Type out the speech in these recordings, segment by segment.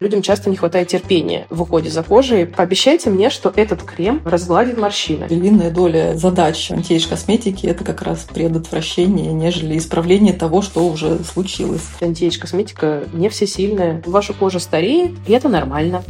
Людям часто не хватает терпения в уходе за кожей. Пообещайте мне, что этот крем разгладит морщины. Львиная доля задач антиэйдж косметики – это как раз предотвращение, нежели исправление того, что уже случилось. Антиэйдж косметика не всесильная. Ваша кожа стареет, и это нормально.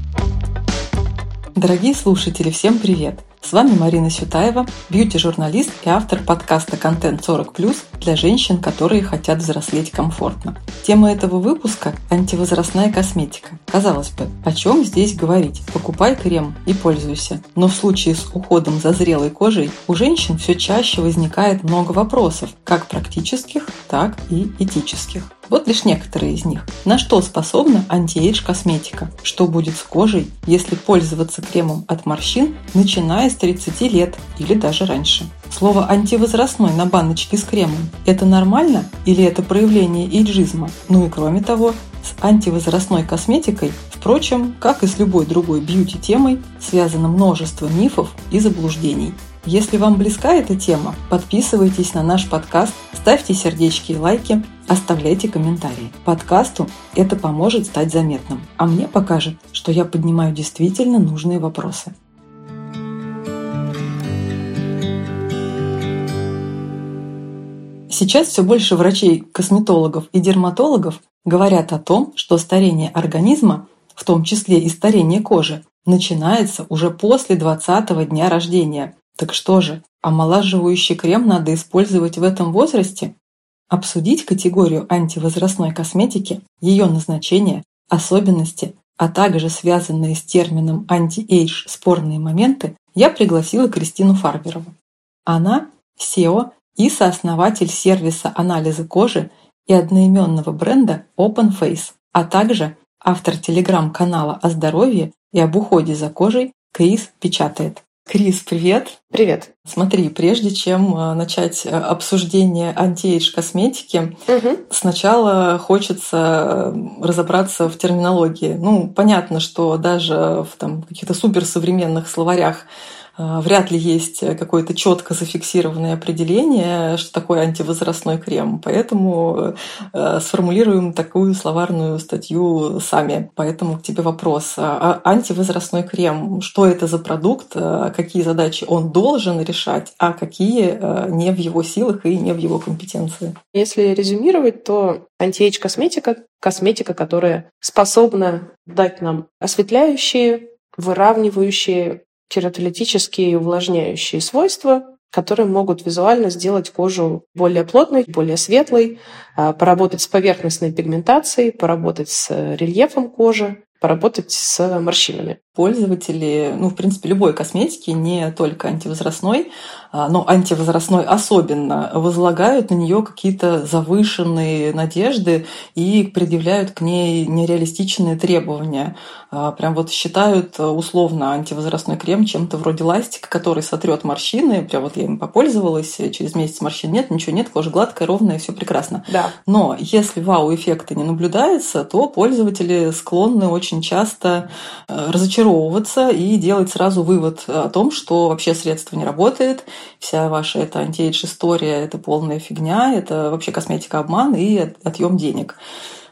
Дорогие слушатели, всем привет! С вами Марина Сютаева, бьюти-журналист и автор подкаста «Контент 40+,» для женщин, которые хотят взрослеть комфортно. Тема этого выпуска – антивозрастная косметика. Казалось бы, о чем здесь говорить? Покупай крем и пользуйся. Но в случае с уходом за зрелой кожей у женщин все чаще возникает много вопросов, как практических, так и этических. Вот лишь некоторые из них. На что способна антиэйдж косметика? Что будет с кожей, если пользоваться кремом от морщин, начиная с 30 лет или даже раньше? Слово «антивозрастной» на баночке с кремом – это нормально или это проявление эйджизма? Ну и кроме того, с антивозрастной косметикой, впрочем, как и с любой другой бьюти-темой, связано множество мифов и заблуждений. Если вам близка эта тема, подписывайтесь на наш подкаст, ставьте сердечки и лайки, оставляйте комментарии. Подкасту это поможет стать заметным, а мне покажет, что я поднимаю действительно нужные вопросы. Сейчас все больше врачей, косметологов и дерматологов говорят о том, что старение организма, в том числе и старение кожи, начинается уже после 20-го дня рождения. Так что же, омолаживающий крем надо использовать в этом возрасте? Обсудить категорию антивозрастной косметики, ее назначение, особенности, а также связанные с термином anti-age спорные моменты, я пригласила Кристину Фарберову. Она – SEO и сооснователь сервиса анализа кожи и одноименного бренда Open Face, а также автор телеграм-канала о здоровье и об уходе за кожей Крис печатает. Крис, привет! Привет! Смотри, прежде чем э, начать э, обсуждение антиэйдж косметики, угу. сначала хочется э, разобраться в терминологии. Ну, понятно, что даже в там, каких-то суперсовременных словарях вряд ли есть какое-то четко зафиксированное определение, что такое антивозрастной крем. Поэтому э, сформулируем такую словарную статью сами. Поэтому к тебе вопрос. А, а антивозрастной крем, что это за продукт, какие задачи он должен решать, а какие э, не в его силах и не в его компетенции? Если резюмировать, то антиэйдж косметика – косметика, которая способна дать нам осветляющие, выравнивающие кератолитические увлажняющие свойства, которые могут визуально сделать кожу более плотной, более светлой, а, поработать с поверхностной пигментацией, поработать с рельефом кожи, поработать с морщинами. Пользователи, ну, в принципе, любой косметики, не только антивозрастной, а, но антивозрастной особенно, возлагают на нее какие-то завышенные надежды и предъявляют к ней нереалистичные требования. А, прям вот считают условно антивозрастной крем чем-то вроде ластика, который сотрет морщины. Прям вот я им попользовалась, через месяц морщин нет, ничего нет, кожа гладкая, ровная, все прекрасно. Да. Но если вау-эффекта не наблюдается, то пользователи склонны очень часто э, разочаровываться и делать сразу вывод о том, что вообще средство не работает, вся ваша эта антиэйдж история – это полная фигня, это вообще косметика обман и отъем денег.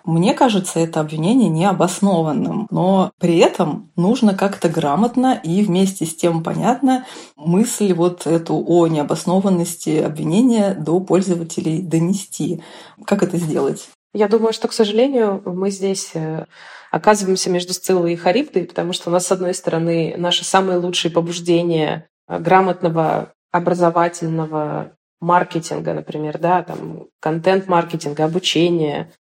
Мне кажется, это обвинение необоснованным, но при этом нужно как-то грамотно и вместе с тем понятно мысль вот эту о необоснованности обвинения до пользователей донести. Как это сделать? Я думаю, что, к сожалению, мы здесь э, оказываемся между Сциллой и Харибдой, потому что у нас, с одной стороны, наши самые лучшие побуждения э, грамотного, образовательного маркетинга, например, да, там, контент-маркетинга, обучения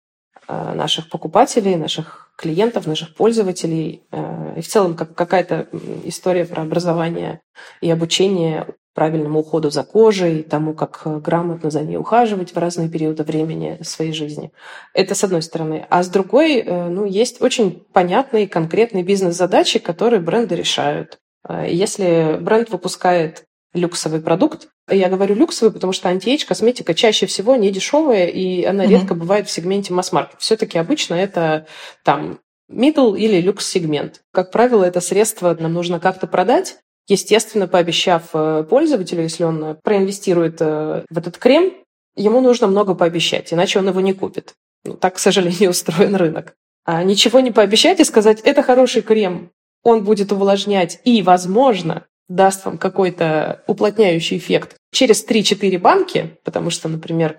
э, наших покупателей, наших клиентов, наших пользователей. Э, и в целом как какая-то история про образование и обучение правильному уходу за кожей, тому, как э, грамотно за ней ухаживать в разные периоды времени своей жизни. Это с одной стороны. А с другой, э, ну, есть очень понятные, конкретные бизнес-задачи, которые бренды решают. Э, если бренд выпускает люксовый продукт, я говорю люксовый, потому что антиэйдж косметика чаще всего не дешевая, и она mm-hmm. редко бывает в сегменте масс-маркет. Все-таки обычно это там middle или люкс-сегмент. Как правило, это средство нам нужно как-то продать, Естественно, пообещав э, пользователю, если он э, проинвестирует э, в этот крем, ему нужно много пообещать, иначе он его не купит. Ну, так, к сожалению, устроен рынок. А ничего не пообещать и сказать, это хороший крем, он будет увлажнять и, возможно, даст вам какой-то уплотняющий эффект через 3-4 банки, потому что, например,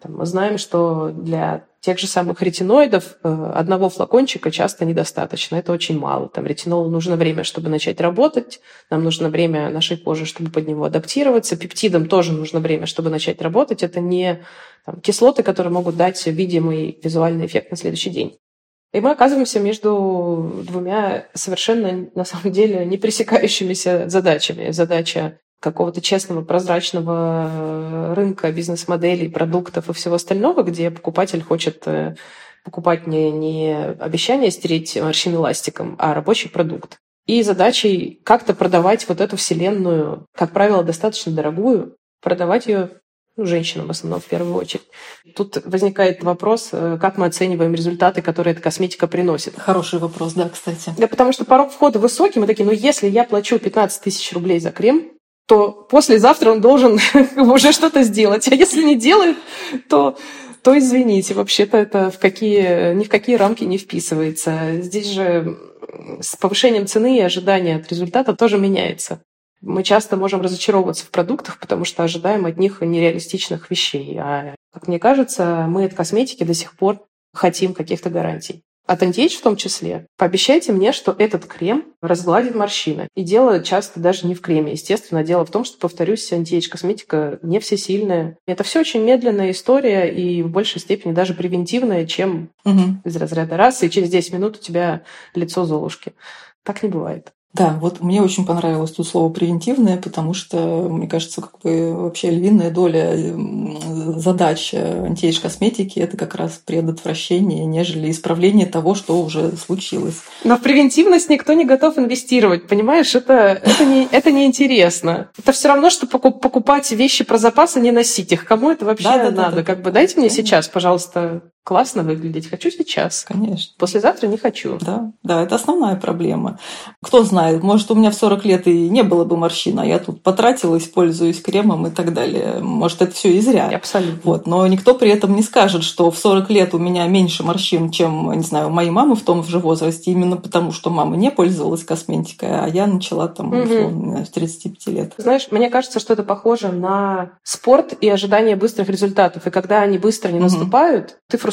там, мы знаем, что для тех же самых ретиноидов э, одного флакончика часто недостаточно. Это очень мало. Там ретинолу нужно время, чтобы начать работать. Нам нужно время нашей кожи, чтобы под него адаптироваться. Пептидам тоже нужно время, чтобы начать работать. Это не там, кислоты, которые могут дать видимый визуальный эффект на следующий день. И мы оказываемся между двумя совершенно, на самом деле, не пересекающимися задачами. Задача какого-то честного, прозрачного рынка бизнес-моделей, продуктов и всего остального, где покупатель хочет э, покупать не, не обещание стереть морщины ластиком, а рабочий продукт. И задачей как-то продавать вот эту вселенную, как правило, достаточно дорогую, продавать ее ну, женщинам в основном в первую очередь. Тут возникает вопрос, э, как мы оцениваем результаты, которые эта косметика приносит. Хороший вопрос, да, кстати. Да, потому что порог входа высокий, мы такие, ну если я плачу 15 тысяч рублей за крем, то послезавтра он должен уже что-то сделать. А если не делает, то, то извините, вообще-то это в какие, ни в какие рамки не вписывается. Здесь же с повышением цены и ожидания от результата тоже меняется. Мы часто можем разочаровываться в продуктах, потому что ожидаем от них нереалистичных вещей. А, как мне кажется, мы от косметики до сих пор хотим каких-то гарантий от антиэйдж в том числе, пообещайте мне, что этот крем разгладит морщины. И дело часто даже не в креме. Естественно, дело в том, что, повторюсь, антиэйдж косметика не всесильная. Это все очень медленная история и в большей степени даже превентивная, чем угу. из разряда раз, и через 10 минут у тебя лицо Золушки. Так не бывает. Да, вот мне очень понравилось тут слово превентивное, потому что, мне кажется, как бы вообще львиная доля задач антиэйдж косметики это как раз предотвращение, нежели исправление того, что уже случилось. Но в превентивность никто не готов инвестировать, понимаешь? Это, это, не, это неинтересно. Это все равно, что покупать вещи про запас, а не носить их. Кому это вообще да, да, надо? Да, да, как бы дайте мне сейчас, пожалуйста, классно выглядеть. Хочу сейчас. Конечно. Послезавтра не хочу. Да, да, это основная проблема. Кто знает, может, у меня в 40 лет и не было бы морщин, а я тут потратилась, пользуюсь кремом и так далее. Может, это все и зря. Абсолютно. Вот. Но никто при этом не скажет, что в 40 лет у меня меньше морщин, чем, не знаю, у моей мамы в том же возрасте, именно потому, что мама не пользовалась косметикой, а я начала там, условно, с 35 лет. Знаешь, мне кажется, что это похоже на спорт и ожидание быстрых результатов. И когда они быстро не наступают, ты фрустрируешься.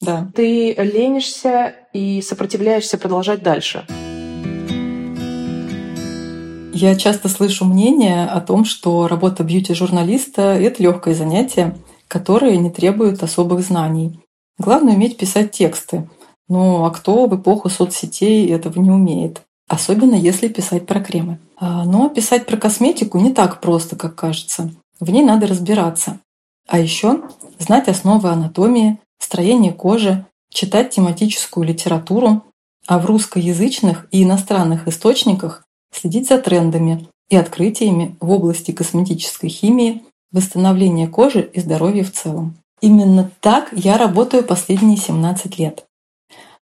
Да. Ты ленишься и сопротивляешься продолжать дальше. Я часто слышу мнение о том, что работа бьюти-журналиста — это легкое занятие, которое не требует особых знаний. Главное — уметь писать тексты. Ну а кто в эпоху соцсетей этого не умеет? Особенно если писать про кремы. А, но писать про косметику не так просто, как кажется. В ней надо разбираться. А еще знать основы анатомии, строения кожи, читать тематическую литературу, а в русскоязычных и иностранных источниках следить за трендами и открытиями в области косметической химии, восстановления кожи и здоровья в целом. Именно так я работаю последние 17 лет.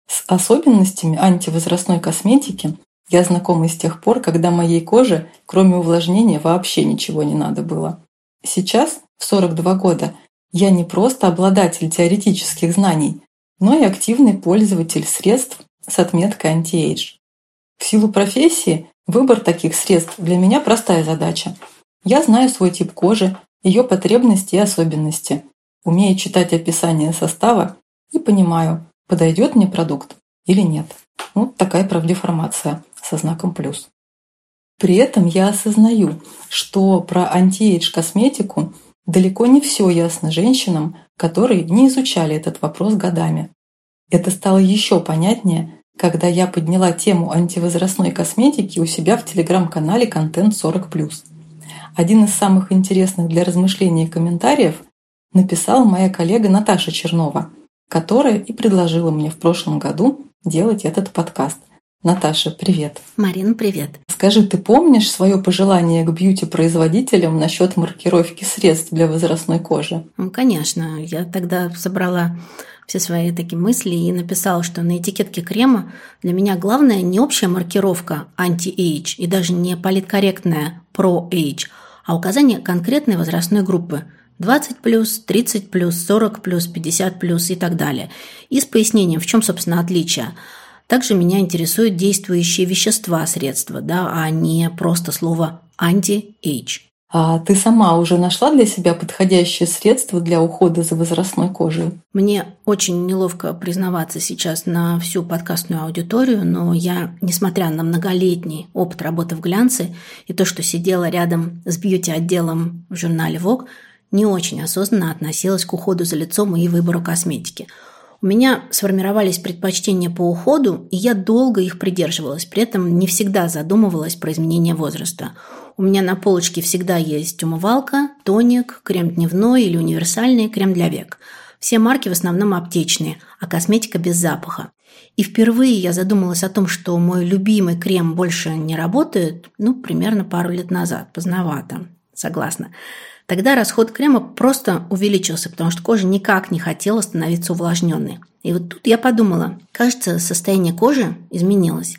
С особенностями антивозрастной косметики я знакома с тех пор, когда моей коже, кроме увлажнения, вообще ничего не надо было. Сейчас, в 42 года, я не просто обладатель теоретических знаний, но и активный пользователь средств с отметкой anti-age. В силу профессии выбор таких средств для меня простая задача. Я знаю свой тип кожи, ее потребности и особенности, умею читать описание состава и понимаю, подойдет мне продукт или нет. Вот такая профдеформация со знаком плюс. При этом я осознаю, что про антиэйдж косметику далеко не все ясно женщинам, которые не изучали этот вопрос годами. Это стало еще понятнее, когда я подняла тему антивозрастной косметики у себя в телеграм-канале «Контент 40+.» Один из самых интересных для размышления комментариев написала моя коллега Наташа Чернова, которая и предложила мне в прошлом году делать этот подкаст. Наташа, привет. Марина, привет. Скажи, ты помнишь свое пожелание к бьюти-производителям насчет маркировки средств для возрастной кожи? Ну, конечно. Я тогда собрала все свои такие мысли и написала, что на этикетке крема для меня главное не общая маркировка анти-age и даже не политкорректная про-age, а указание конкретной возрастной группы. 20 плюс, 30 плюс, 40 плюс, 50 плюс и так далее. И с пояснением, в чем, собственно, отличие. Также меня интересуют действующие вещества средства, да, а не просто слово «anti-age». А ты сама уже нашла для себя подходящее средство для ухода за возрастной кожей? Мне очень неловко признаваться сейчас на всю подкастную аудиторию, но я, несмотря на многолетний опыт работы в глянце и то, что сидела рядом с beauty-отделом в журнале Vogue, не очень осознанно относилась к уходу за лицом и выбору косметики. У меня сформировались предпочтения по уходу, и я долго их придерживалась, при этом не всегда задумывалась про изменение возраста – у меня на полочке всегда есть умывалка, тоник, крем дневной или универсальный крем для век. Все марки в основном аптечные, а косметика без запаха. И впервые я задумалась о том, что мой любимый крем больше не работает, ну, примерно пару лет назад. Поздновато, согласна. Тогда расход крема просто увеличился, потому что кожа никак не хотела становиться увлажненной. И вот тут я подумала, кажется, состояние кожи изменилось.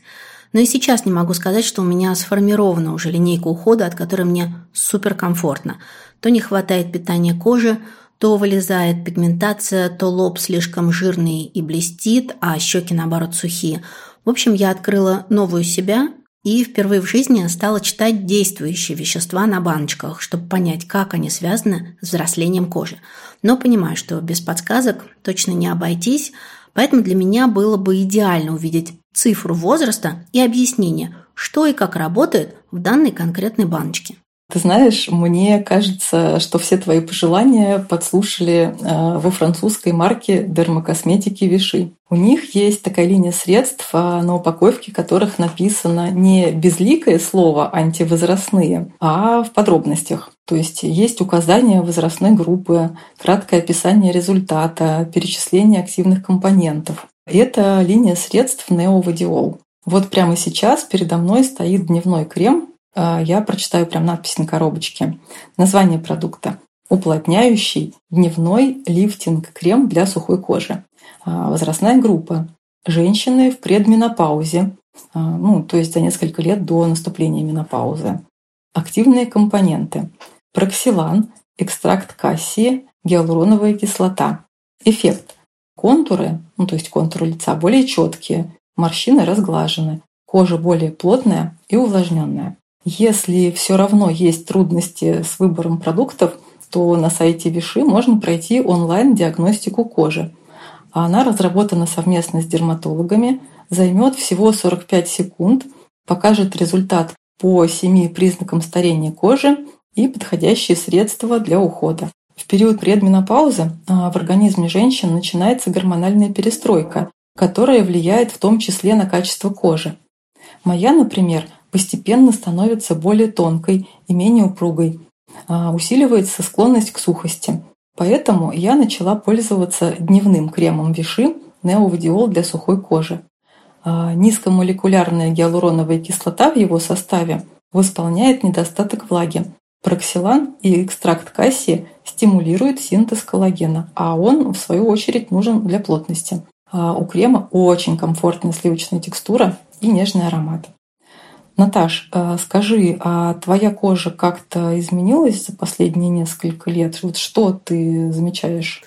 Но и сейчас не могу сказать, что у меня сформирована уже линейка ухода, от которой мне суперкомфортно. То не хватает питания кожи, то вылезает пигментация, то лоб слишком жирный и блестит, а щеки, наоборот, сухие. В общем, я открыла новую себя и впервые в жизни стала читать действующие вещества на баночках, чтобы понять, как они связаны с взрослением кожи. Но понимаю, что без подсказок точно не обойтись, поэтому для меня было бы идеально увидеть цифру возраста и объяснение, что и как работает в данной конкретной баночке. Ты знаешь, мне кажется, что все твои пожелания подслушали э, во французской марке дермокосметики Виши. У них есть такая линия средств, а, на упаковке которых написано не безликое слово «антивозрастные», а в подробностях. То есть есть указание возрастной группы, краткое описание результата, перечисление активных компонентов. Это линия средств Неовадиол. Вот прямо сейчас передо мной стоит дневной крем. А, я прочитаю прям надпись на коробочке. Название продукта. Уплотняющий дневной лифтинг-крем для сухой кожи. А, возрастная группа. Женщины в предменопаузе, а, ну, то есть за несколько лет до наступления менопаузы. Активные компоненты. Проксилан, экстракт кассии, гиалуроновая кислота. Эффект. Контуры, ну то есть контуры лица, более четкие, морщины разглажены, кожа более плотная и увлажненная. Если все равно есть трудности с выбором продуктов, то на сайте Виши можно пройти онлайн-диагностику кожи. Она разработана совместно с дерматологами, займет всего 45 секунд, покажет результат по семи признакам старения кожи и подходящие средства для ухода. В период предменопаузы а, в организме женщин начинается гормональная перестройка, которая влияет в том числе на качество кожи. Моя, например, постепенно становится более тонкой и менее упругой. А, усиливается склонность к сухости. Поэтому я начала пользоваться дневным кремом Виши Неовадиол для сухой кожи. А, низкомолекулярная гиалуроновая кислота в его составе восполняет недостаток влаги, Проксилан и экстракт кассии стимулируют синтез коллагена, а он, в свою очередь, нужен для плотности. А у крема очень комфортная сливочная текстура и нежный аромат. Наташ, э, скажи, а твоя кожа как-то изменилась за последние несколько лет? Вот что ты замечаешь?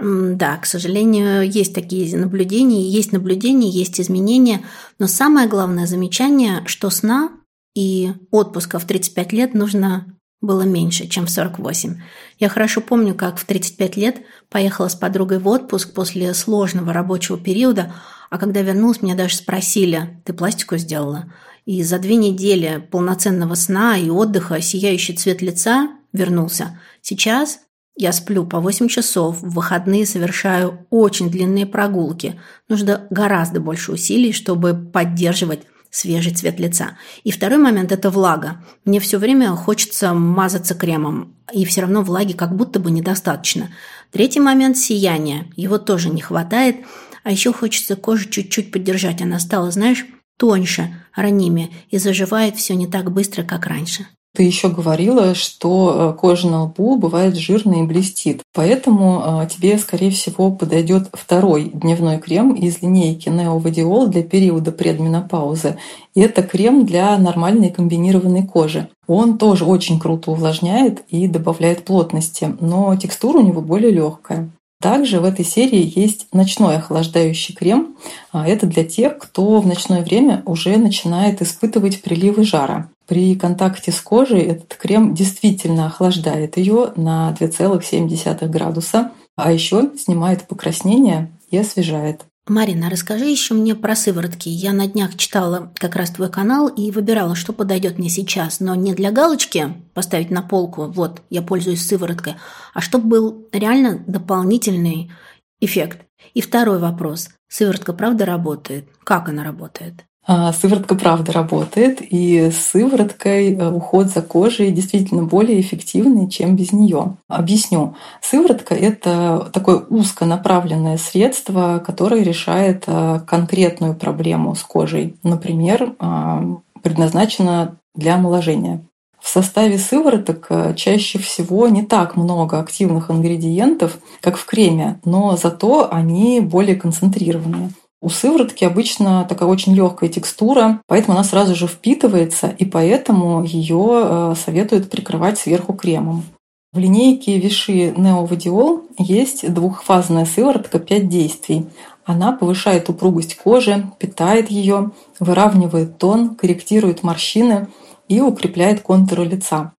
Да, к сожалению, есть такие наблюдения, есть наблюдения, есть изменения, но самое главное замечание, что сна и отпуска в 35 лет нужно было меньше, чем в 48. Я хорошо помню, как в 35 лет поехала с подругой в отпуск после сложного рабочего периода, а когда вернулась, меня даже спросили, ты пластику сделала? И за две недели полноценного сна и отдыха сияющий цвет лица вернулся. Сейчас я сплю по 8 часов, в выходные совершаю очень длинные прогулки. Нужно гораздо больше усилий, чтобы поддерживать свежий цвет лица. И второй момент – это влага. Мне все время хочется мазаться кремом, и все равно влаги как будто бы недостаточно. Третий момент – сияние. Его тоже не хватает. А еще хочется кожу чуть-чуть поддержать. Она стала, знаешь, тоньше, ранимее, и заживает все не так быстро, как раньше. Ты еще говорила, что э, кожа на лбу бывает жирной и блестит. Поэтому э, тебе, скорее всего, подойдет второй дневной крем из линейки Neovadiol для периода предменопаузы. И это крем для нормальной комбинированной кожи. Он тоже очень круто увлажняет и добавляет плотности, но текстура у него более легкая. Также в этой серии есть ночной охлаждающий крем. А это для тех, кто в ночное время уже начинает испытывать приливы жара. При контакте с кожей этот крем действительно охлаждает ее на 2,7 градуса, а еще снимает покраснение и освежает. Марина, расскажи еще мне про сыворотки. Я на днях читала как раз твой канал и выбирала, что подойдет мне сейчас, но не для галочки поставить на полку, вот, я пользуюсь сывороткой, а чтобы был реально дополнительный эффект. И второй вопрос. Сыворотка правда работает? Как она работает? А, сыворотка правда работает, и с сывороткой э, уход за кожей действительно более эффективный, чем без нее. Объясню. Сыворотка – это такое узконаправленное средство, которое решает э, конкретную проблему с кожей. Например, а, предназначено для омоложения. В составе сывороток э, чаще всего не так много активных ингредиентов, как в креме, но зато они более концентрированные. У сыворотки обычно такая очень легкая текстура, поэтому она сразу же впитывается, и поэтому ее э, советуют прикрывать сверху кремом. В линейке Виши Неовадиол есть двухфазная сыворотка 5 действий. Она повышает упругость кожи, питает ее, выравнивает тон, корректирует морщины и укрепляет контуры лица.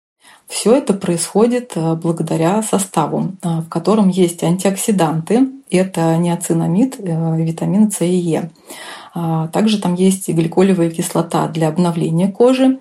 Все это происходит э, благодаря составу, э, в котором есть антиоксиданты, это неоцинамид, э, витамины С и Е. А, также там есть гликолевая кислота для обновления кожи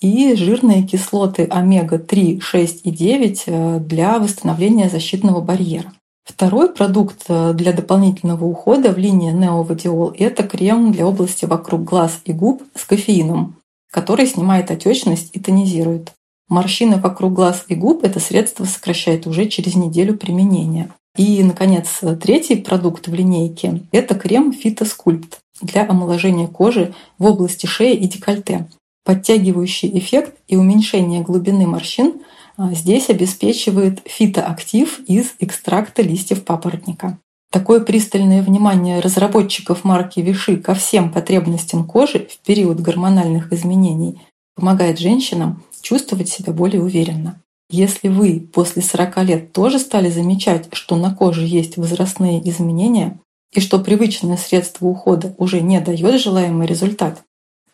и жирные кислоты омега-3, 6 и 9 для восстановления защитного барьера. Второй продукт для дополнительного ухода в линии Неовадиол – это крем для области вокруг глаз и губ с кофеином, который снимает отечность и тонизирует. Морщины вокруг глаз и губ это средство сокращает уже через неделю применения. И, наконец, третий продукт в линейке – это крем Фитоскульпт для омоложения кожи в области шеи и декольте. Подтягивающий эффект и уменьшение глубины морщин а, здесь обеспечивает фитоактив из экстракта листьев папоротника. Такое пристальное внимание разработчиков марки Виши ко всем потребностям кожи в период гормональных изменений помогает женщинам чувствовать себя более уверенно. Если вы после 40 лет тоже стали замечать, что на коже есть возрастные изменения и что привычное средство ухода уже не дает желаемый результат,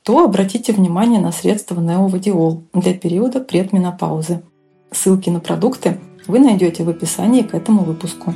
то обратите внимание на средство неовадиол для периода предменопаузы. Ссылки на продукты вы найдете в описании к этому выпуску.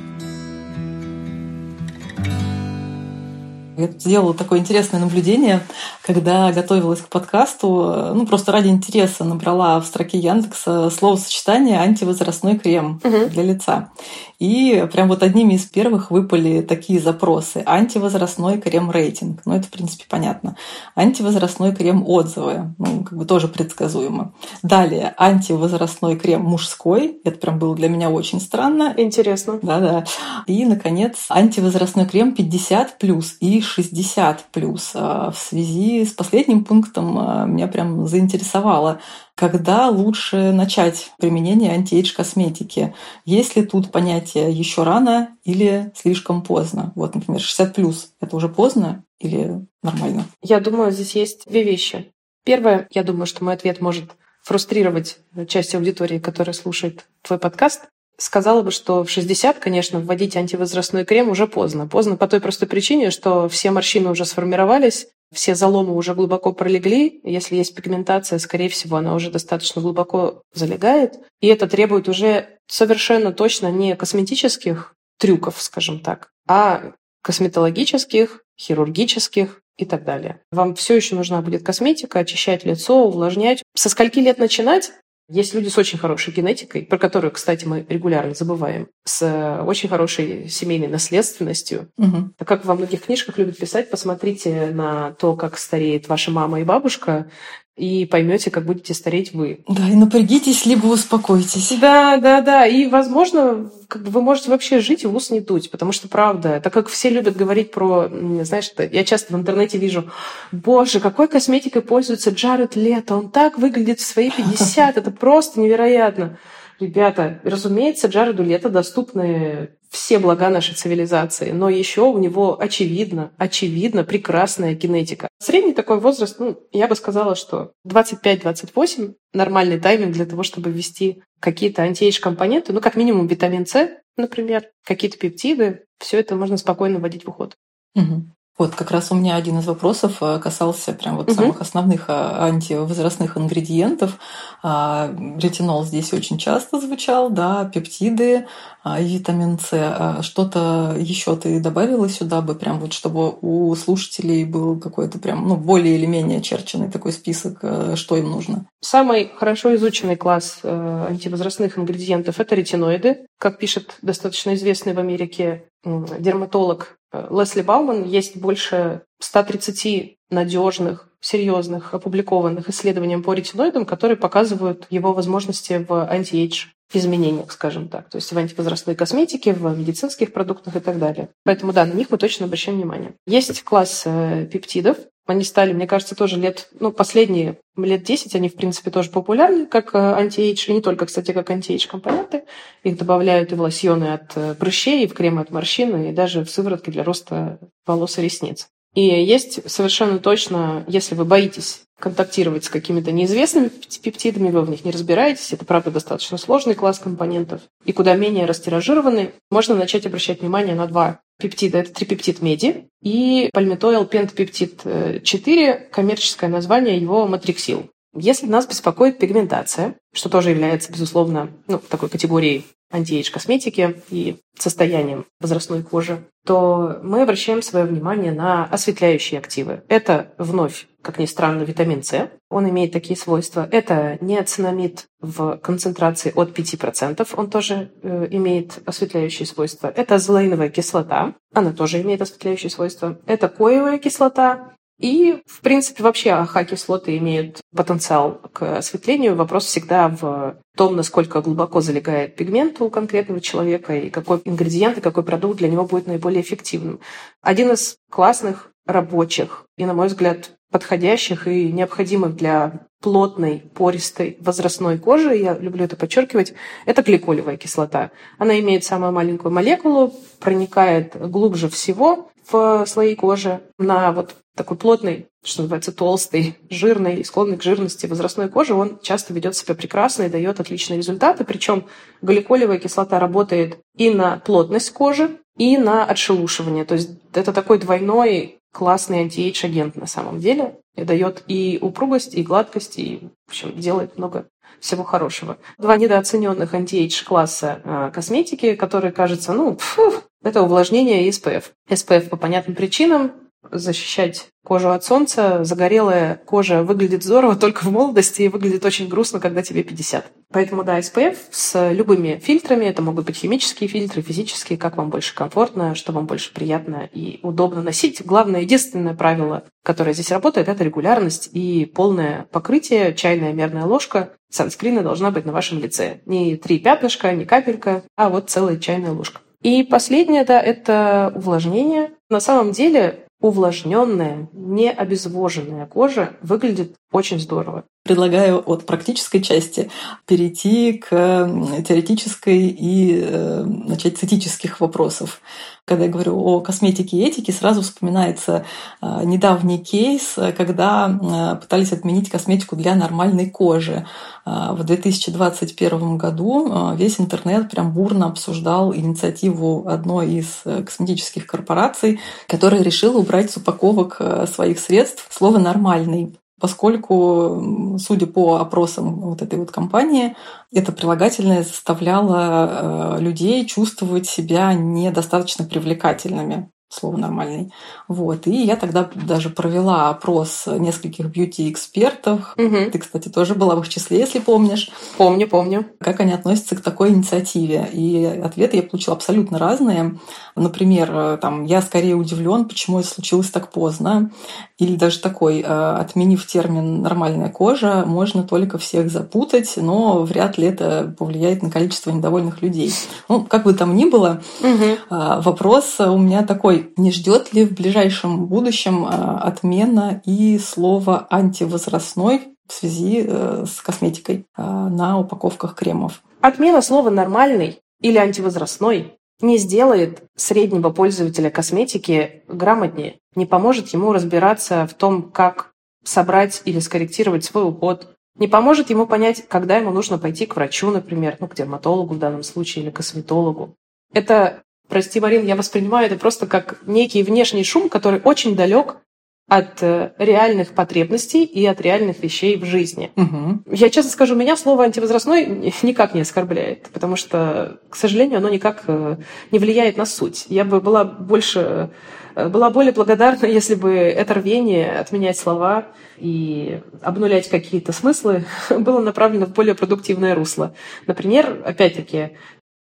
Я сделала такое интересное наблюдение, когда готовилась к подкасту, ну просто ради интереса набрала в строке Яндекса словосочетание антивозрастной крем угу. для лица. И прям вот одними из первых выпали такие запросы. Антивозрастной крем-рейтинг. Ну, это, в принципе, понятно. Антивозрастной крем-отзывы. Ну, как бы тоже предсказуемо. Далее, антивозрастной крем мужской. Это прям было для меня очень странно. Интересно. Да-да. И, наконец, антивозрастной крем 50 плюс и 60 плюс. А в связи с последним пунктом а, меня прям заинтересовало когда лучше начать применение антиэйдж косметики? Есть ли тут понятие еще рано или слишком поздно? Вот, например, 60 плюс это уже поздно или нормально? Я думаю, здесь есть две вещи. Первое, я думаю, что мой ответ может фрустрировать часть аудитории, которая слушает твой подкаст. Сказала бы, что в 60, конечно, вводить антивозрастной крем уже поздно. Поздно по той простой причине, что все морщины уже сформировались, все заломы уже глубоко пролегли. Если есть пигментация, скорее всего, она уже достаточно глубоко залегает. И это требует уже совершенно точно не косметических трюков, скажем так, а косметологических, хирургических и так далее. Вам все еще нужна будет косметика, очищать лицо, увлажнять. Со скольки лет начинать? Есть люди с очень хорошей генетикой, про которую, кстати, мы регулярно забываем, с э, очень хорошей семейной наследственностью. Угу. Как во многих книжках любят писать, посмотрите на то, как стареет ваша мама и бабушка, и поймете, как будете стареть вы. Да, и напрягитесь, либо успокойтесь. Да, да, да. И, возможно, как бы вы можете вообще жить и ус не дуть, потому что, правда, так как все любят говорить про, знаешь, я часто в интернете вижу, боже, какой косметикой пользуется Джаред Лето, он так выглядит в свои 50, это просто невероятно. Ребята, разумеется, Джареду Лето доступны все блага нашей цивилизации, но еще у него очевидно, очевидно прекрасная генетика. Средний такой возраст, ну, я бы сказала, что 25-28 нормальный тайминг для того, чтобы ввести какие-то антиэйдж-компоненты, ну, как минимум витамин С, например, какие-то пептиды, все это можно спокойно вводить в уход. Угу. Вот как раз у меня один из вопросов э, касался прям вот угу. самых основных э, антивозрастных ингредиентов. А, ретинол здесь очень часто звучал, да, пептиды, а, витамин С. А что-то еще ты добавила сюда бы, прям вот чтобы у слушателей был какой-то прям, ну, более или менее очерченный такой список, э, что им нужно? Самый хорошо изученный класс антивозрастных ингредиентов – это ретиноиды. Как пишет достаточно известный в Америке дерматолог Лесли Бауман, есть больше 130 надежных, серьезных, опубликованных исследований по ретиноидам, которые показывают его возможности в anti-age изменениях, скажем так, то есть в антивозрастной косметике, в медицинских продуктах и так далее. Поэтому да, на них мы точно обращаем внимание. Есть класс э, пептидов, они стали, мне кажется, тоже лет, ну, последние лет 10, они, в принципе, тоже популярны, как э, anti-age, и не только, кстати, как anti-age компоненты. Их добавляют и в лосьоны от э, прыщей, и в кремы от морщин, и даже в сыворотки для роста волос и ресниц. И есть совершенно точно, если вы боитесь контактировать с какими-то неизвестными пептидами, вы в них не разбираетесь, это, правда, достаточно сложный класс компонентов, и куда менее растиражированный, можно начать обращать внимание на два пептида. Это трипептид меди и пальмитоил пентапептид 4, коммерческое название его матриксил. Если нас беспокоит пигментация, что тоже является, безусловно, ну, такой категорией антиэйдж косметики и состоянием возрастной кожи, то мы обращаем свое внимание на осветляющие активы. Это вновь, как ни странно, витамин С. Он имеет такие свойства. Это неоцинамид в концентрации от 5%. Он тоже э, имеет осветляющие свойства. Это азолаиновая кислота. Она тоже имеет осветляющие свойства. Это коевая кислота. И, в принципе, вообще АХ-кислоты имеют потенциал к осветлению. Вопрос всегда в том, насколько глубоко залегает пигмент у конкретного человека и какой ингредиент и какой продукт для него будет наиболее эффективным. Один из классных рабочих и, на мой взгляд, подходящих и необходимых для плотной, пористой, возрастной кожи, я люблю это подчеркивать, это гликолевая кислота. Она имеет самую маленькую молекулу, проникает глубже всего в слои кожи на вот такой плотный, что называется, толстый, жирный, склонный к жирности возрастной кожи, он часто ведет себя прекрасно и дает отличные результаты. Причем гликолевая кислота работает и на плотность кожи, и на отшелушивание. То есть это такой двойной классный антиэйдж-агент на самом деле. И дает и упругость, и гладкость, и, в общем, делает много всего хорошего. Два недооцененных антиэйдж класса э, косметики, которые, кажется, ну, фу, это увлажнение и SPF. SPF по понятным причинам защищать кожу от солнца. Загорелая кожа выглядит здорово только в молодости и выглядит очень грустно, когда тебе 50. Поэтому, да, SPF с любыми фильтрами. Это могут быть химические фильтры, физические, как вам больше комфортно, что вам больше приятно и удобно носить. Главное, единственное правило, которое здесь работает, это регулярность и полное покрытие. Чайная мерная ложка санскрина должна быть на вашем лице. Не три пятнышка, не капелька, а вот целая чайная ложка. И последнее, да, это увлажнение. На самом деле увлажненная, не обезвоженная кожа выглядит очень здорово. Предлагаю от практической части перейти к теоретической и э, начать с этических вопросов. Когда я говорю о косметике и этике, сразу вспоминается э, недавний кейс, когда э, пытались отменить косметику для нормальной кожи. В 2021 году весь интернет прям бурно обсуждал инициативу одной из косметических корпораций, которая решила убрать с упаковок своих средств слово «нормальный» поскольку, судя по опросам вот этой вот компании, это прилагательное заставляло э, людей чувствовать себя недостаточно привлекательными. Слово нормальный. Вот. И я тогда даже провела опрос нескольких бьюти-экспертов. Угу. Ты, кстати, тоже была в их числе, если помнишь. Помню, помню. Как они относятся к такой инициативе. И ответы я получила абсолютно разные. Например, там, я скорее удивлен, почему это случилось так поздно. Или даже такой, э, отменив термин «нормальная кожа», можно только всех запутать, но вряд ли это повлияет на количество недовольных людей. Ну, как бы там ни было, угу. вопрос у меня такой. Не ждет ли в ближайшем будущем э, отмена и слова «антивозрастной» в связи э, с косметикой на упаковках кремов? Отмена слова «нормальный» или «антивозрастной» не сделает среднего пользователя косметики грамотнее, не поможет ему разбираться в том, как собрать или скорректировать свой уход, не поможет ему понять, когда ему нужно пойти к врачу, например, ну, к дерматологу в данном случае или косметологу. Это, прости, Марин, я воспринимаю это просто как некий внешний шум, который очень далек от э, реальных потребностей и от реальных вещей в жизни. Угу. Я честно скажу, меня слово антивозрастной никак не оскорбляет, потому что, к сожалению, оно никак э, не влияет на суть. Я бы была больше э, была более благодарна, если бы это рвение отменять слова и обнулять какие-то смыслы было направлено в более продуктивное русло. Например, опять-таки,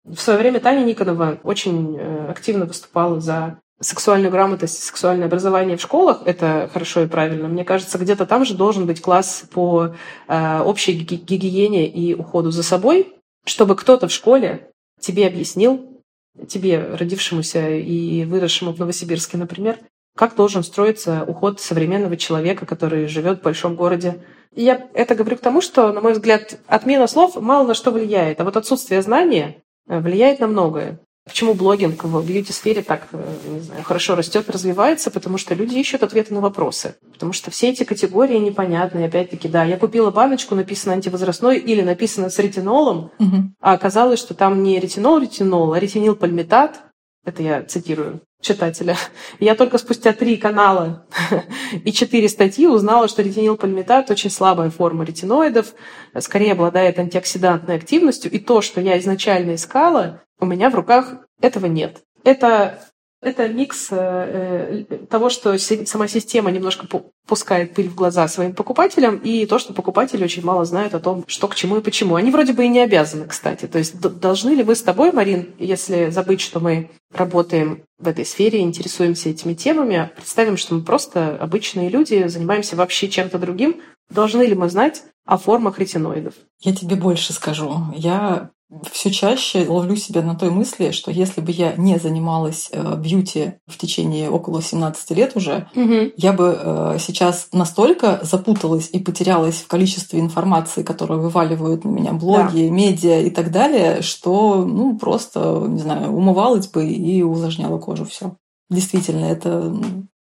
в свое время Таня Никонова очень активно выступала за сексуальную грамотность, сексуальное образование в школах, это хорошо и правильно. Мне кажется, где-то там же должен быть класс по э, общей гигиене и уходу за собой, чтобы кто-то в школе тебе объяснил, тебе, родившемуся и выросшему в Новосибирске, например, как должен строиться уход современного человека, который живет в большом городе. И я это говорю к тому, что, на мой взгляд, отмена слов мало на что влияет, а вот отсутствие знания э, влияет на многое. Почему блогинг в бьюти-сфере так, э, не знаю, хорошо растет, развивается? Потому что люди ищут ответы на вопросы. Потому что все эти категории непонятны. Опять-таки, да, я купила баночку, написано антивозрастной или написано с ретинолом, угу. а оказалось, что там не ретинол-ретинол, а ретинилпальмитат. Это я цитирую читателя. Я только спустя три канала и четыре статьи узнала, что ретинилпальмитат очень слабая форма ретиноидов, скорее обладает антиоксидантной активностью, и то, что я изначально искала, у меня в руках этого нет. Это, это микс э, э того, что сама система немножко пускает пыль в глаза своим покупателям, и то, что покупатели очень мало знают о том, что к чему и почему. Они вроде бы и не обязаны, кстати. То есть должны ли мы с тобой, Марин, если забыть, что мы работаем в этой сфере, интересуемся этими темами, представим, что мы просто обычные люди, занимаемся вообще чем-то другим, должны ли мы знать о формах ретиноидов? Я тебе больше скажу. Я все чаще ловлю себя на той мысли, что если бы я не занималась э, бьюти в течение около 17 лет уже, угу. я бы э, сейчас настолько запуталась и потерялась в количестве информации, которую вываливают на меня блоги, да. медиа и так далее, что ну просто, не знаю, умывалась бы и увлажняла кожу все. Действительно, это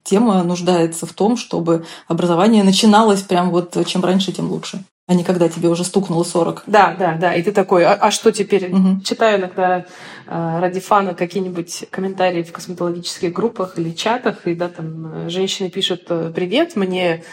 тема нуждается в том, чтобы образование начиналось прям вот чем раньше, тем лучше а не когда тебе уже стукнуло 40. Да, да, да. И ты такой, а, а что теперь? Угу. Читаю иногда э, ради фана какие-нибудь комментарии в косметологических группах или чатах, и да, там э, женщины пишут, э, привет, мне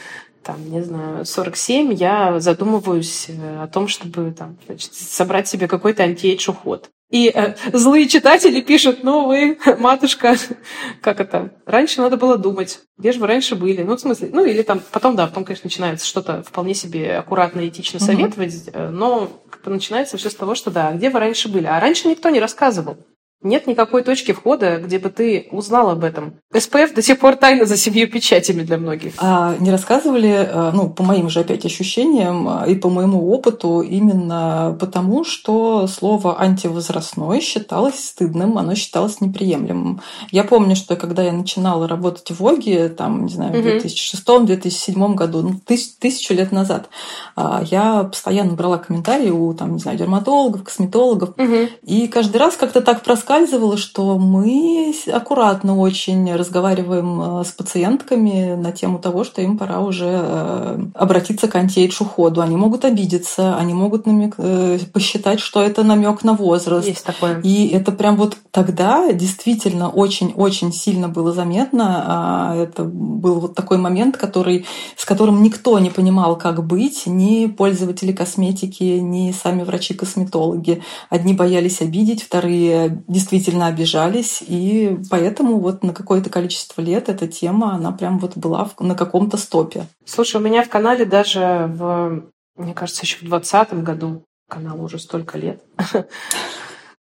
там, не знаю, 47, я задумываюсь э, о том, чтобы там, значит, собрать себе какой-то антиэйдж уход. И э, злые читатели пишут, ну вы, матушка, как это, раньше надо было думать, где же вы раньше были? Ну, в смысле, ну или там, потом, да, потом, конечно, начинается что-то вполне себе аккуратно, этично советовать, mm-hmm. но как бы начинается все с того, что да, где вы раньше были? А раньше никто не рассказывал. Нет никакой точки входа, где бы ты узнал об этом. СПФ до сих пор тайна за семью печатями для многих. А не рассказывали, э, ну, по моим же опять ощущениям э, и по моему опыту, именно потому, что слово антивозрастной считалось стыдным, оно считалось неприемлемым. Я помню, что когда я начинала работать в ВОГе, там, не знаю, в 2006-2007 году, ну, тысяч, тысячу лет назад, а, я постоянно брала комментарии у, там, не знаю, дерматологов, косметологов, угу. и каждый раз как-то так проскальзывало проскальзывало, что мы аккуратно очень разговариваем э, с пациентками на тему того, что им пора уже э, обратиться к антиэйдж уходу. Они могут обидеться, они могут намек, э, посчитать, что это намек на возраст. Есть такое. И это прям вот тогда действительно очень-очень сильно было заметно. А это был вот такой момент, который, с которым никто не понимал, как быть, ни пользователи косметики, ни сами врачи-косметологи. Одни боялись обидеть, вторые действительно обижались, и поэтому вот на какое-то количество лет эта тема, она прям вот была на каком-то стопе. Слушай, у меня в канале даже в, мне кажется, еще в двадцатом году, каналу уже столько лет,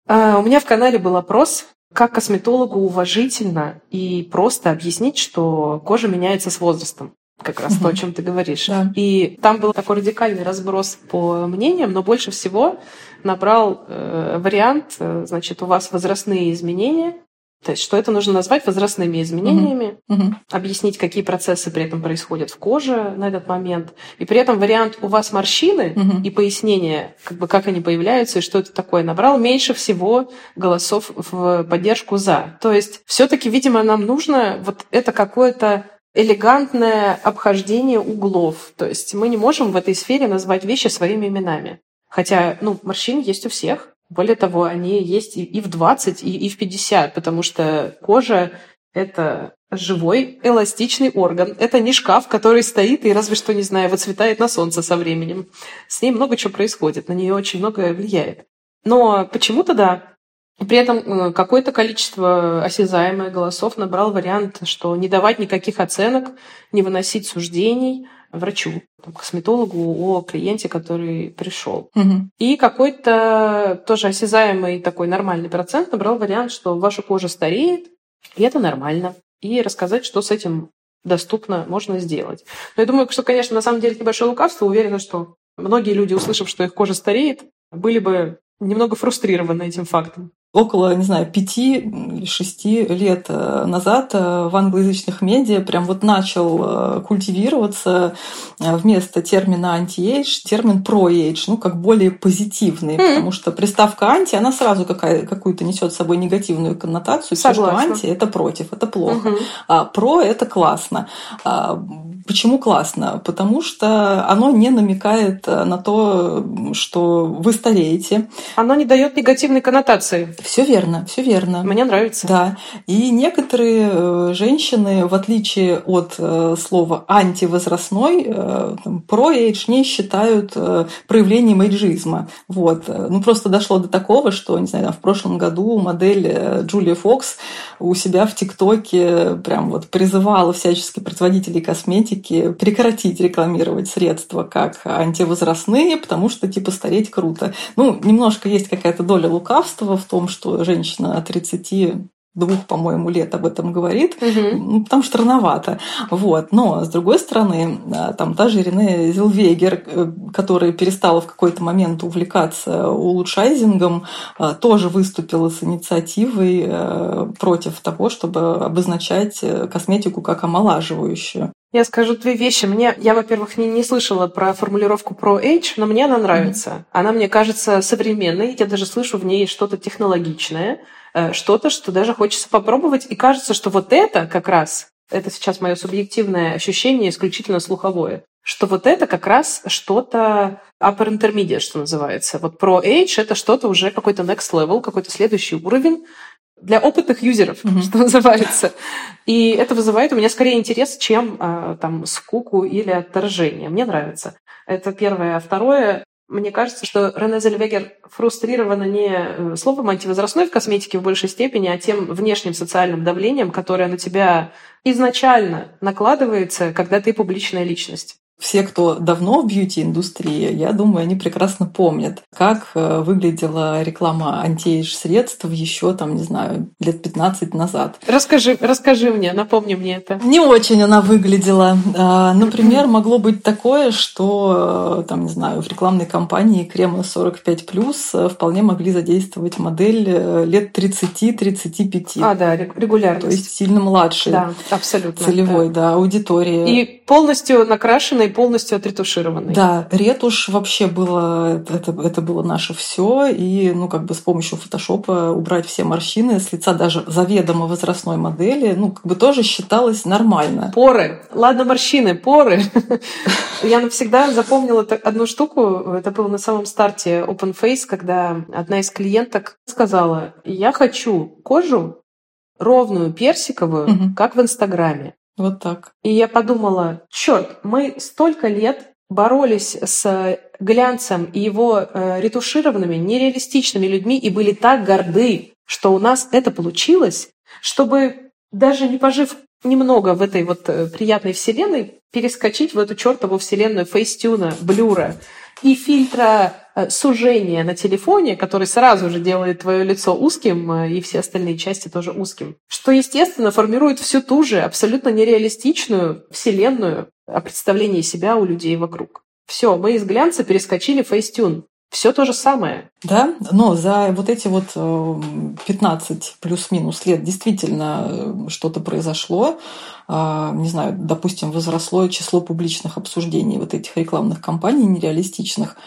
а, у меня в канале был опрос, как косметологу уважительно и просто объяснить, что кожа меняется с возрастом как раз то, о чем ты говоришь. Да. И там был такой радикальный разброс по мнениям, но больше всего набрал э, вариант, э, значит, у вас возрастные изменения, то есть, что это нужно назвать возрастными изменениями, угу. Угу. объяснить, какие процессы при этом происходят в коже на этот момент. И при этом вариант у вас морщины угу. и пояснение, как бы как они появляются и что это такое, набрал меньше всего голосов в поддержку за. То есть, все-таки, видимо, нам нужно вот это какое-то элегантное обхождение углов. То есть мы не можем в этой сфере назвать вещи своими именами. Хотя, ну, морщины есть у всех. Более того, они есть и в 20, и, и в 50, потому что кожа — это живой, эластичный орган. Это не шкаф, который стоит и разве что, не знаю, выцветает на солнце со временем. С ней много чего происходит, на нее очень многое влияет. Но почему-то, да, при этом э, какое-то количество осязаемых голосов набрал вариант, что не давать никаких оценок, не выносить суждений врачу, там, косметологу о клиенте, который пришел. Угу. И какой-то тоже осязаемый такой нормальный процент набрал вариант, что ваша кожа стареет, и это нормально. И рассказать, что с этим доступно можно сделать. Но я думаю, что, конечно, на самом деле это небольшое лукавство. Уверена, что многие люди, услышав, что их кожа стареет, были бы немного фрустрированы этим фактом около, не знаю, пяти или шести лет э, назад э, в англоязычных медиа прям вот начал э, культивироваться вместо термина anti-age термин pro-age, ну, как более позитивный, mm. потому что приставка анти, она сразу какая, какую-то несет с собой негативную коннотацию. Все, что анти, это против, это плохо. Mm-hmm. А про это классно. А, почему классно? Потому что оно не намекает на то, что вы стареете. Оно не дает негативной коннотации. Все верно, все верно. Мне нравится. Да. И некоторые э, женщины, в отличие от э, слова антивозрастной, э, про-эйдж не считают проявлением эйджизма. Вот. Ну, просто дошло до такого, что, не знаю, там, в прошлом году модель Джулия Фокс у себя в ТикТоке прям вот призывала всячески производителей косметики прекратить рекламировать средства как антивозрастные, потому что, типа, стареть круто. Ну, немножко есть какая-то доля лукавства в том, что женщина 30 двух, по-моему, лет об этом говорит, угу. ну, потому что рановато. Вот. Но, с другой стороны, там та же Ирина Зилвегер, э, которая перестала в какой-то момент увлекаться улучшайзингом, э, тоже выступила с инициативой э, против того, чтобы обозначать косметику как омолаживающую. Я скажу две вещи. Мне, я, во-первых, не, не слышала про формулировку про H, но мне она нравится. Mm-hmm. Она мне кажется современной. Я даже слышу в ней что-то технологичное, э, что-то, что даже хочется попробовать. И кажется, что вот это как раз, это сейчас мое субъективное ощущение, исключительно слуховое, что вот это как раз что-то upper intermediate, что называется. Вот про H это что-то уже какой-то next level, какой-то следующий уровень, для опытных юзеров, mm-hmm. что называется. И это вызывает у меня скорее интерес, чем а, там скуку или отторжение. Мне нравится. Это первое. А второе, мне кажется, что Рене Зельвегер фрустрирована не э, словом антивозрастной в косметике в большей степени, а тем внешним социальным давлением, которое на тебя изначально накладывается, когда ты публичная личность. Все, кто давно в бьюти-индустрии, я думаю, они прекрасно помнят, как э, выглядела реклама антиэйдж средств еще, там, не знаю, лет 15 назад. Расскажи, расскажи мне, напомни мне это. Не очень она выглядела. А, например, могло быть такое, что, э, там, не знаю, в рекламной кампании крема 45+, э, вполне могли задействовать модель лет 30-35. А, да, регулярно. То есть сильно младше. Да, абсолютно. Целевой, да, да аудитории. И полностью накрашенной и полностью отретушированный. Да, ретушь вообще было, это, это было наше все, и ну как бы с помощью фотошопа убрать все морщины с лица даже заведомо возрастной модели, ну как бы тоже считалось нормально. Поры, ладно морщины, поры. Я навсегда запомнила одну штуку, это было на самом старте Open Face, когда одна из клиенток сказала, я хочу кожу ровную персиковую, как в Инстаграме. Вот так. И я подумала, черт, мы столько лет боролись с глянцем и его э, ретушированными, нереалистичными людьми и были так горды что у нас это получилось, чтобы даже не пожив немного в этой вот э, приятной вселенной, перескочить в эту чертову вселенную Facetune а, блюра и фильтра э, сужения на телефоне, который сразу же делает твое лицо узким э, и все остальные части тоже узким. Что, естественно, формирует всю ту же абсолютно нереалистичную вселенную о представлении себя у людей вокруг. Все, мы из глянца перескочили в Facetune. Все то же самое. Да, но за вот эти вот 15 э, плюс-минус лет действительно э, что-то произошло. А, не знаю, допустим, возросло число публичных обсуждений вот этих рекламных кампаний нереалистичных.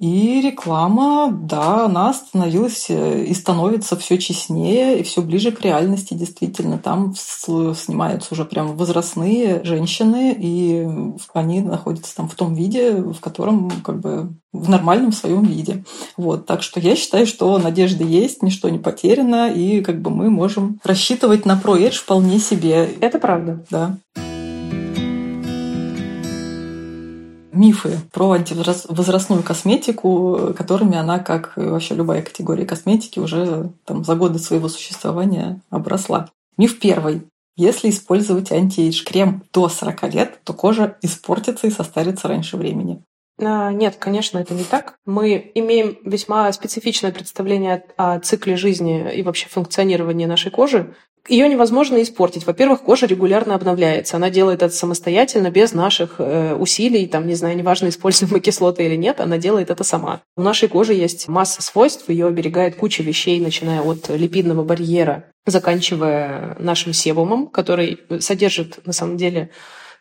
И реклама, да, она становилась э, и становится все честнее и все ближе к реальности. Действительно, там снимаются уже прям возрастные женщины, и они находятся там в том виде, в котором как бы в нормальном своем виде. Вот. Так что я считаю, что надежда есть, ничто не потеряно, и как бы мы можем рассчитывать на ProEdge вполне себе. Это правда. Да. Мифы про антивозрастную косметику, которыми она, как вообще любая категория косметики, уже там, за годы своего существования обросла. Миф первый. Если использовать антиэйдж крем до 40 лет, то кожа испортится и состарится раньше времени. А, нет, конечно, это не так. Мы имеем весьма специфичное представление о цикле жизни и вообще функционировании нашей кожи ее невозможно испортить. Во-первых, кожа регулярно обновляется. Она делает это самостоятельно, без наших э, усилий. Там, не знаю, неважно, используем мы кислоты или нет, она делает это сама. У нашей кожи есть масса свойств, ее оберегает куча вещей, начиная от липидного барьера, заканчивая нашим себумом, который содержит, на самом деле,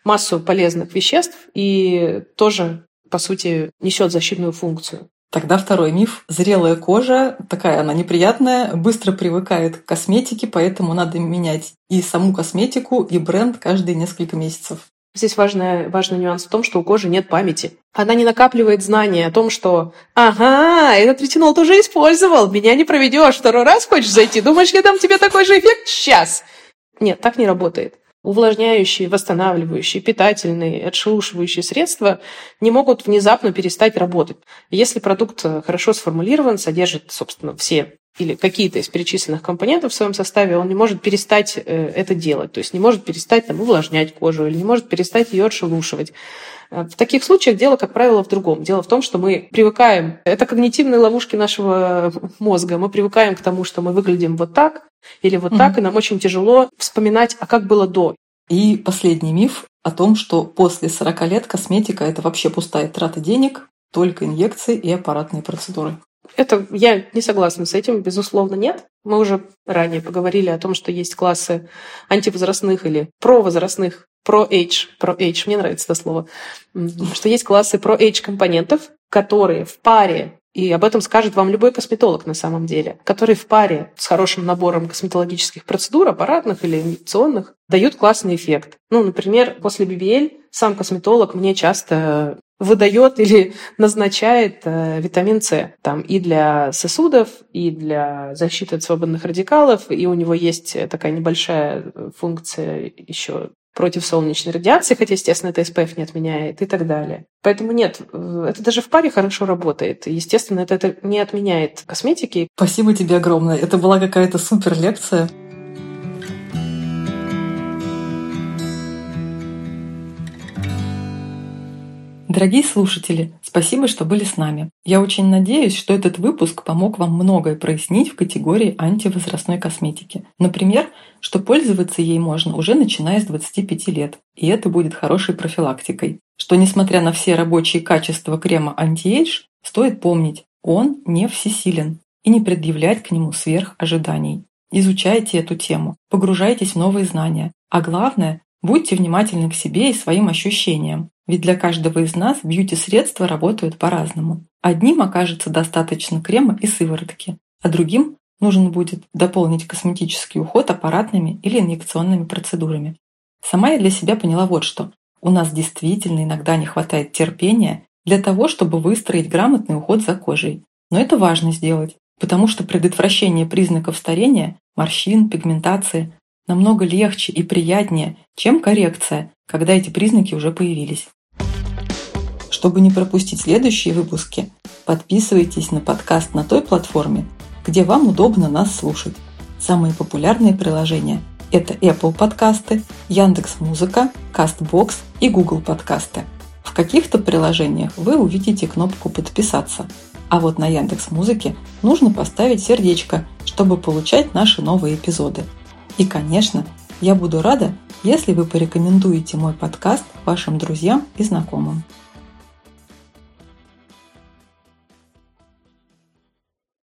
массу полезных веществ и тоже, по сути, несет защитную функцию. Тогда второй миф. Зрелая кожа, такая она неприятная, быстро привыкает к косметике, поэтому надо менять и саму косметику, и бренд каждые несколько месяцев. Здесь важный, важный нюанс в том, что у кожи нет памяти. Она не накапливает знания о том, что «Ага, этот ретинол тоже использовал, меня не проведешь, второй раз хочешь зайти, думаешь, я дам тебе такой же эффект? Сейчас!» Нет, так не работает увлажняющие, восстанавливающие, питательные, отшелушивающие средства не могут внезапно перестать работать. Если продукт хорошо сформулирован, содержит, собственно, все или какие-то из перечисленных компонентов в своем составе, он не может перестать э, это делать. То есть не может перестать там, увлажнять кожу или не может перестать ее отшелушивать. Э, в таких случаях дело, как правило, в другом. Дело в том, что мы привыкаем, это когнитивные ловушки нашего мозга, мы привыкаем к тому, что мы выглядим вот так или вот mm-hmm. так, и нам очень тяжело вспоминать, а как было до. И последний миф о том, что после 40 лет косметика – это вообще пустая трата денег, только инъекции и аппаратные процедуры. Это я не согласна с этим, безусловно, нет. Мы уже ранее поговорили о том, что есть классы антивозрастных или провозрастных, про-age, про-age, мне нравится это слово, что есть классы про-age компонентов, которые в паре и об этом скажет вам любой косметолог на самом деле, которые в паре с хорошим набором косметологических процедур, аппаратных или инъекционных, дают классный эффект. Ну, например, после BBL сам косметолог мне часто выдает или назначает э, витамин С. Там и для сосудов, и для защиты от свободных радикалов, и у него есть такая небольшая функция еще против солнечной радиации, хотя, естественно, это SPF не отменяет и так далее. Поэтому нет, это даже в паре хорошо работает. Естественно, это, это не отменяет косметики. Спасибо тебе огромное. Это была какая-то супер лекция. Дорогие слушатели, спасибо, что были с нами. Я очень надеюсь, что этот выпуск помог вам многое прояснить в категории антивозрастной косметики. Например, что пользоваться ей можно уже начиная с 25 лет, и это будет хорошей профилактикой. Что несмотря на все рабочие качества крема Anti-Age, стоит помнить, он не всесилен и не предъявлять к нему сверх ожиданий. Изучайте эту тему, погружайтесь в новые знания, а главное, будьте внимательны к себе и своим ощущениям. Ведь для каждого из нас бьюти-средства работают по-разному. Одним окажется достаточно крема и сыворотки, а другим нужно будет дополнить косметический уход аппаратными или инъекционными процедурами. Сама я для себя поняла вот что. У нас действительно иногда не хватает терпения для того, чтобы выстроить грамотный уход за кожей. Но это важно сделать, потому что предотвращение признаков старения, морщин, пигментации намного легче и приятнее, чем коррекция, когда эти признаки уже появились. Чтобы не пропустить следующие выпуски, подписывайтесь на подкаст на той платформе, где вам удобно нас слушать. Самые популярные приложения – это Apple подкасты, Яндекс Музыка, Castbox и Google подкасты. В каких-то приложениях вы увидите кнопку «Подписаться», а вот на Яндекс Музыке нужно поставить сердечко, чтобы получать наши новые эпизоды. И, конечно, я буду рада, если вы порекомендуете мой подкаст вашим друзьям и знакомым.